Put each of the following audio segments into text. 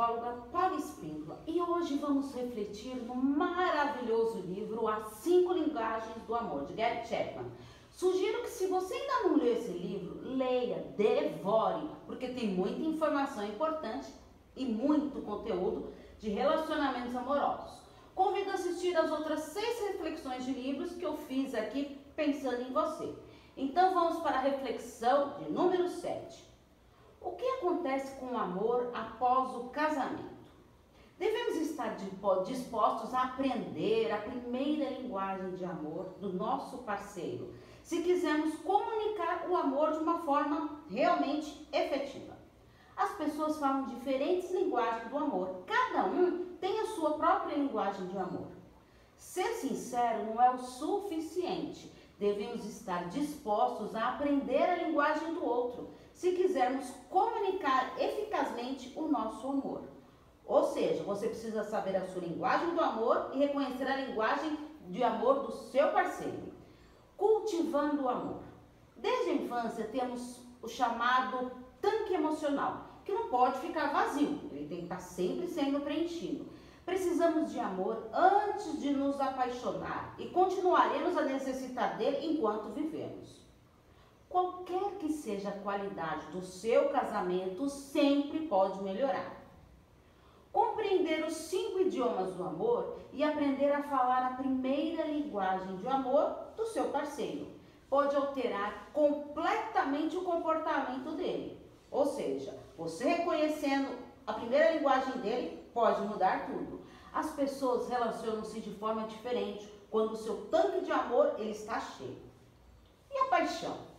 psicóloga Paula Espíndola e hoje vamos refletir no maravilhoso livro As Cinco Linguagens do Amor, de Gary Chapman. Sugiro que se você ainda não leu esse livro, leia, devore, porque tem muita informação importante e muito conteúdo de relacionamentos amorosos. Convido a assistir as outras seis reflexões de livros que eu fiz aqui pensando em você. Então vamos para a reflexão de número 7. O que acontece com o amor após o casamento? Devemos estar dispostos a aprender a primeira linguagem de amor do nosso parceiro, se quisermos comunicar o amor de uma forma realmente efetiva. As pessoas falam diferentes linguagens do amor, cada um tem a sua própria linguagem de amor. Ser sincero não é o suficiente devemos estar dispostos a aprender a linguagem do outro, se quisermos comunicar eficazmente o nosso amor. Ou seja, você precisa saber a sua linguagem do amor e reconhecer a linguagem de amor do seu parceiro. Cultivando o amor. Desde a infância temos o chamado tanque emocional, que não pode ficar vazio, ele tem que estar sempre sendo preenchido. Precisamos de amor antes de nos apaixonar e continuaremos a necessitar dele enquanto vivemos. Qualquer que seja a qualidade do seu casamento, sempre pode melhorar. Compreender os cinco idiomas do amor e aprender a falar a primeira linguagem de amor do seu parceiro pode alterar completamente o comportamento dele. Ou seja, você reconhecendo a primeira linguagem dele pode mudar tudo. As pessoas relacionam-se de forma diferente quando o seu tanque de amor ele está cheio. E a paixão?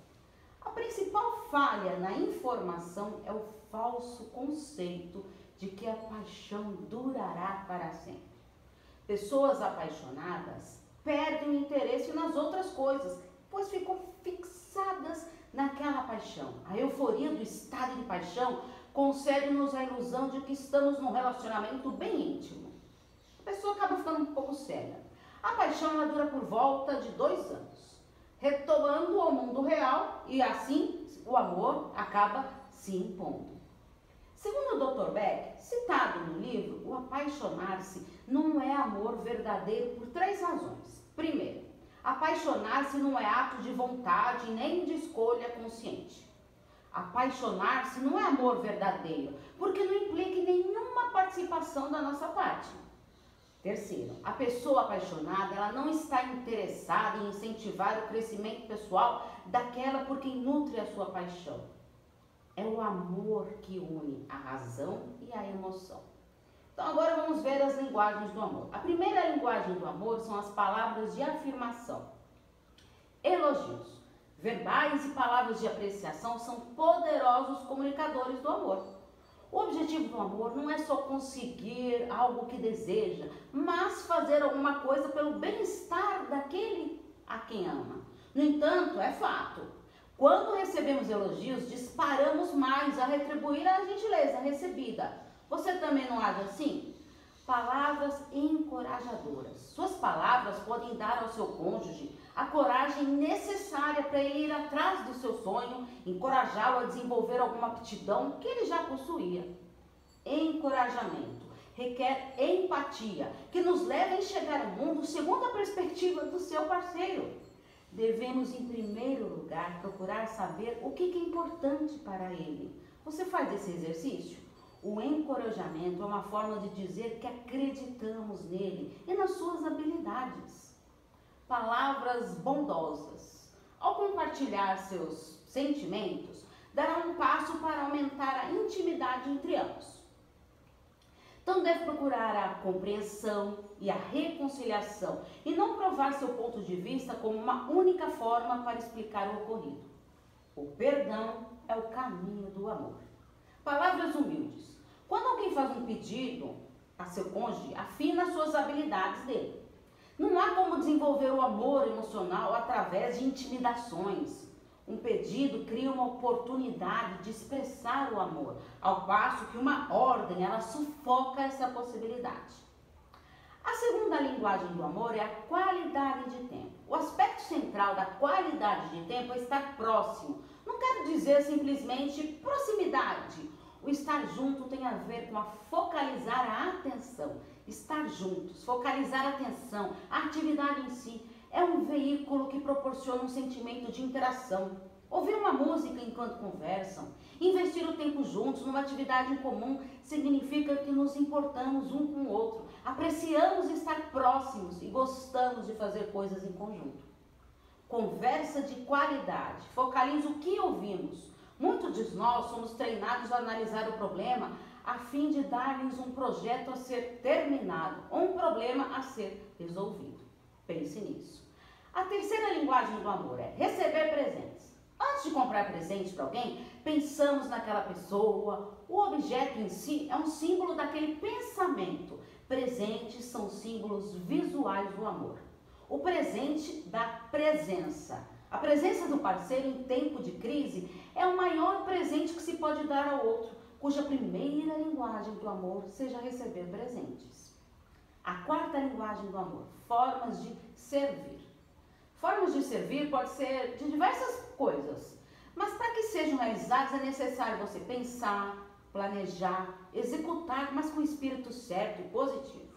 A principal falha na informação é o falso conceito de que a paixão durará para sempre. Pessoas apaixonadas perdem o interesse nas outras coisas, pois ficam fixadas naquela paixão. A euforia do estado de paixão concede-nos a ilusão de que estamos num relacionamento bem íntimo a pessoa acaba ficando um pouco cega. A paixão ela dura por volta de dois anos, retomando ao mundo real e assim o amor acaba se impondo. Segundo o Dr. Beck, citado no livro, o apaixonar-se não é amor verdadeiro por três razões. Primeiro, apaixonar-se não é ato de vontade nem de escolha consciente. Apaixonar-se não é amor verdadeiro, porque não implica nenhuma participação da nossa parte. Terceiro, a pessoa apaixonada, ela não está interessada em incentivar o crescimento pessoal daquela por quem nutre a sua paixão. É o amor que une a razão e a emoção. Então agora vamos ver as linguagens do amor. A primeira linguagem do amor são as palavras de afirmação. Elogios. Verbais e palavras de apreciação são poderosos comunicadores do amor. O objetivo do amor não é só conseguir algo que deseja, mas fazer alguma coisa pelo bem-estar daquele a quem ama. No entanto, é fato. Quando recebemos elogios, disparamos mais a retribuir a gentileza recebida. Você também não age assim? Palavras encorajadoras. Suas palavras podem dar ao seu cônjuge a coragem necessária para ele ir atrás do seu sonho, encorajá-lo a desenvolver alguma aptidão que ele já possuía. Encorajamento requer empatia, que nos leva a enxergar o mundo segundo a perspectiva do seu parceiro. Devemos, em primeiro lugar, procurar saber o que é importante para ele. Você faz esse exercício? O encorajamento é uma forma de dizer que acreditamos nele e nas suas habilidades palavras bondosas. Ao compartilhar seus sentimentos, dará um passo para aumentar a intimidade entre ambos. Então deve procurar a compreensão e a reconciliação e não provar seu ponto de vista como uma única forma para explicar o ocorrido. O perdão é o caminho do amor. Palavras humildes. Quando alguém faz um pedido a seu cônjuge, afina suas habilidades dele. Não há como desenvolver o amor emocional através de intimidações. Um pedido cria uma oportunidade de expressar o amor, ao passo que uma ordem ela sufoca essa possibilidade. A segunda linguagem do amor é a qualidade de tempo. O aspecto central da qualidade de tempo é estar próximo. Não quero dizer simplesmente proximidade. O estar junto tem a ver com a focalizar a atenção. Estar juntos, focalizar a atenção, a atividade em si é um veículo que proporciona um sentimento de interação. Ouvir uma música enquanto conversam, investir o tempo juntos numa atividade em comum significa que nos importamos um com o outro, apreciamos estar próximos e gostamos de fazer coisas em conjunto. Conversa de qualidade, focaliza o que ouvimos. Muitos de nós somos treinados a analisar o problema a fim de dar-lhes um projeto a ser terminado ou um problema a ser resolvido. Pense nisso. A terceira linguagem do amor é receber presentes. Antes de comprar presentes para alguém, pensamos naquela pessoa. O objeto em si é um símbolo daquele pensamento. Presentes são símbolos visuais do amor. O presente da presença. A presença do parceiro em tempo de crise é o maior presente que se pode dar ao outro, cuja primeira linguagem do amor seja receber presentes. A quarta linguagem do amor, formas de servir. Formas de servir pode ser de diversas coisas, mas para que sejam realizadas é necessário você pensar, planejar, executar, mas com espírito certo e positivo.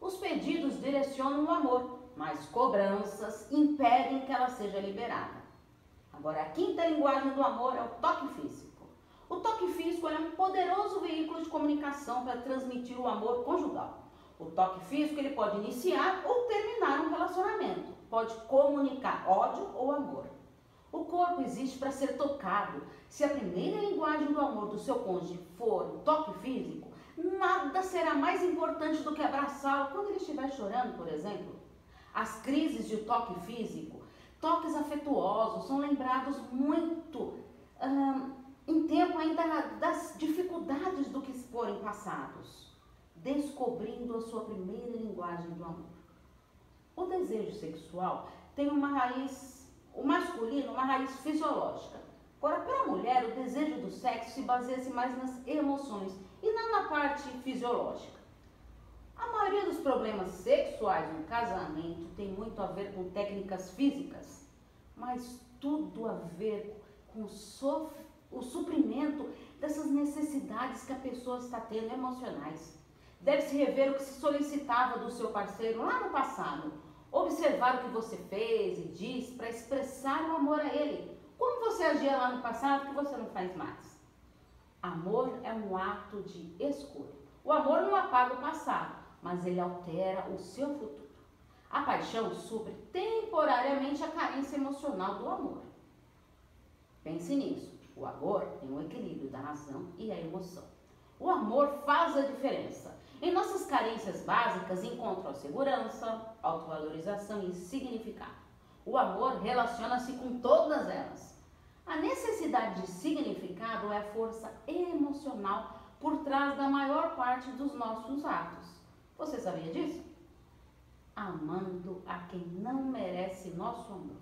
Os pedidos direcionam o amor, mas cobranças impedem que ela seja liberada. Agora, a quinta linguagem do amor é o toque físico. O toque físico é um poderoso veículo de comunicação para transmitir o amor conjugal. O toque físico ele pode iniciar ou terminar um relacionamento pode comunicar ódio ou amor. O corpo existe para ser tocado. Se a primeira linguagem do amor do seu cônjuge for o toque físico, nada será mais importante do que abraçá-lo quando ele estiver chorando, por exemplo. As crises de toque físico, toques afetuosos, são lembrados muito hum, em tempo ainda das dificuldades do que forem passados, descobrindo a sua primeira linguagem do amor. O desejo sexual tem uma raiz, o masculino, uma raiz fisiológica. Agora, para a mulher, o desejo do sexo se baseia mais nas emoções e não na parte fisiológica. A maioria dos problemas sexuais no casamento tem muito a ver com técnicas físicas, mas tudo a ver com o, o suprimento dessas necessidades que a pessoa está tendo emocionais. Deve-se rever o que se solicitava do seu parceiro lá no passado, observar o que você fez e disse para expressar o amor a ele. Como você agia lá no passado que você não faz mais? Amor é um ato de escolha. O amor não apaga o passado, mas ele altera o seu futuro. A paixão supre temporariamente a carência emocional do amor. Pense nisso. O amor o um equilíbrio da razão e a emoção. O amor faz a diferença. Em nossas carências básicas encontram segurança, autovalorização e significado. O amor relaciona-se com todas elas. A necessidade de significado é a força emocional por trás da maior parte dos nossos atos. Você sabia disso? Amando a quem não merece nosso amor.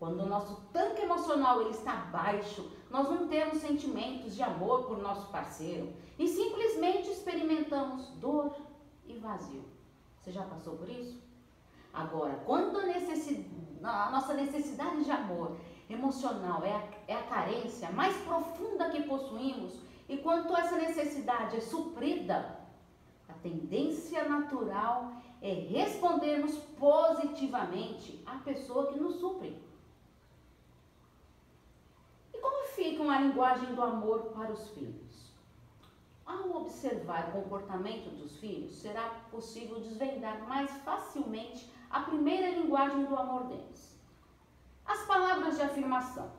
Quando o nosso tanque emocional ele está baixo, nós não temos sentimentos de amor por nosso parceiro e simplesmente experimentamos dor e vazio. Você já passou por isso? Agora, quando a, necessidade, a nossa necessidade de amor emocional é a, é a carência mais profunda que possuímos, e quando essa necessidade é suprida, a tendência natural é respondermos positivamente à pessoa que nos supre. Ficam a linguagem do amor para os filhos. Ao observar o comportamento dos filhos, será possível desvendar mais facilmente a primeira linguagem do amor deles. As palavras de afirmação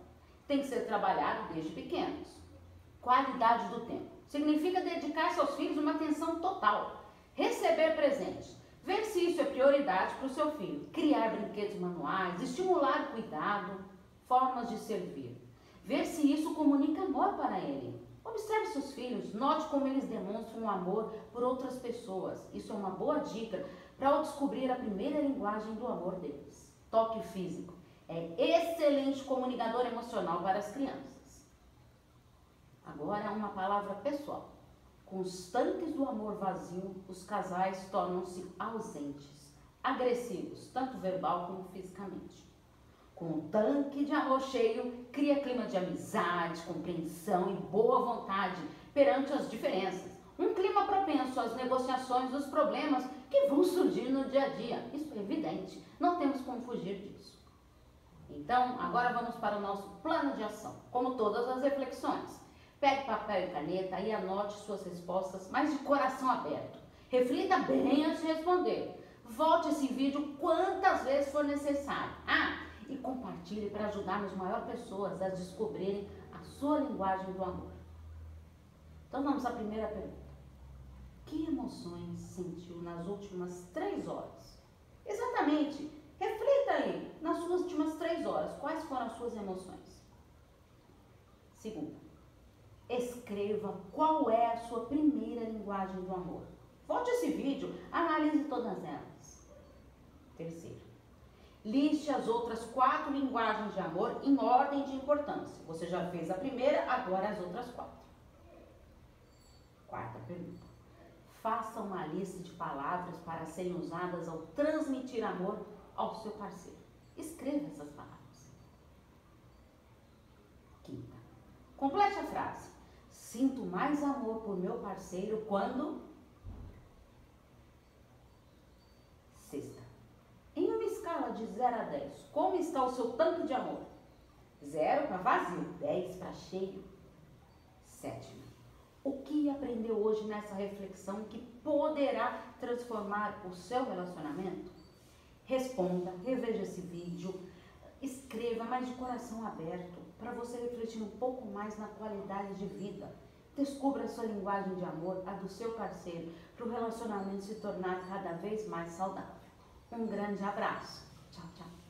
têm que ser trabalhadas desde pequenos. Qualidade do tempo significa dedicar seus filhos uma atenção total. Receber presentes, ver se isso é prioridade para o seu filho. Criar brinquedos manuais, estimular o cuidado, formas de servir ver se isso comunica amor para ele. Observe seus filhos, note como eles demonstram amor por outras pessoas. Isso é uma boa dica para descobrir a primeira linguagem do amor deles. Toque físico. É excelente comunicador emocional para as crianças. Agora uma palavra pessoal. Com os tanques do amor vazio, os casais tornam-se ausentes, agressivos, tanto verbal como fisicamente. Com um tanque de amor cheio, cria clima de amizade, compreensão e boa vontade perante as diferenças. Um clima propenso às negociações dos problemas que vão surgir no dia a dia. Isso é evidente, não temos como fugir disso. Então, agora vamos para o nosso plano de ação, como todas as reflexões. Pegue papel e caneta e anote suas respostas, mas de coração aberto. Reflita bem antes de responder. Volte esse vídeo quantas vezes for necessário. Ah, e compartilhe para ajudar as maiores pessoas a descobrirem a sua linguagem do amor. Então vamos à primeira pergunta. Que emoções sentiu nas últimas três horas? Exatamente. Reflita aí, nas suas últimas três horas, quais foram as suas emoções? Segunda, escreva qual é a sua primeira linguagem do amor. Volte esse vídeo, analise todas elas. Terceiro, liste as outras quatro linguagens de amor em ordem de importância. Você já fez a primeira, agora as outras quatro. Quarta pergunta. Faça uma lista de palavras para serem usadas ao transmitir amor ao seu parceiro. Escreva essas palavras. Quinta. Complete a frase. Sinto mais amor por meu parceiro quando. Sexta. De 0 a 10, como está o seu tanque de amor? 0 para vazio, 10 para cheio. Sétima. O que aprendeu hoje nessa reflexão que poderá transformar o seu relacionamento? Responda, reveja esse vídeo, escreva, mas de coração aberto, para você refletir um pouco mais na qualidade de vida. Descubra a sua linguagem de amor, a do seu parceiro, para o relacionamento se tornar cada vez mais saudável. Um grande abraço. Ciao, ciao.